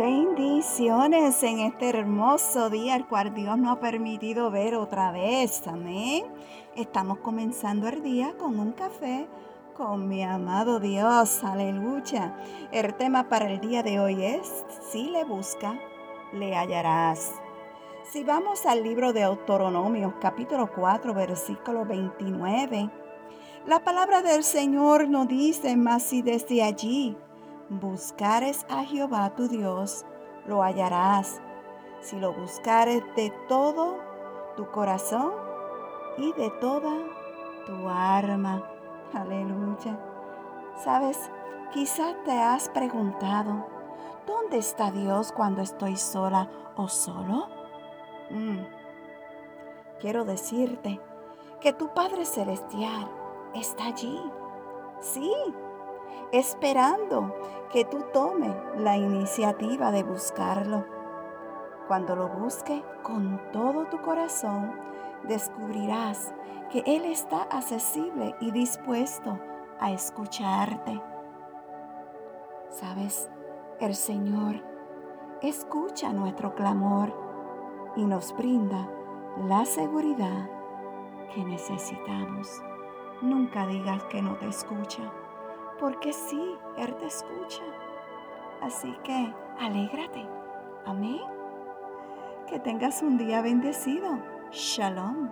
Bendiciones en este hermoso día, el cual Dios nos ha permitido ver otra vez. Amén. Estamos comenzando el día con un café con mi amado Dios. Aleluya. El tema para el día de hoy es, si le busca, le hallarás. Si vamos al libro de Autoronomios, capítulo 4, versículo 29, la palabra del Señor nos dice, más si desde allí buscares a Jehová tu Dios, lo hallarás, si lo buscares de todo tu corazón y de toda tu alma. Aleluya. Sabes, quizás te has preguntado, ¿dónde está Dios cuando estoy sola o solo? Mm. Quiero decirte que tu Padre Celestial está allí. Sí, esperando que tú tomes la iniciativa de buscarlo. Cuando lo busque con todo tu corazón, descubrirás que Él está accesible y dispuesto a escucharte. ¿Sabes? El Señor escucha nuestro clamor y nos brinda la seguridad que necesitamos. Nunca digas que no te escucha porque sí, Él te escucha. Así que alégrate. Amén. Que tengas un día bendecido. Shalom.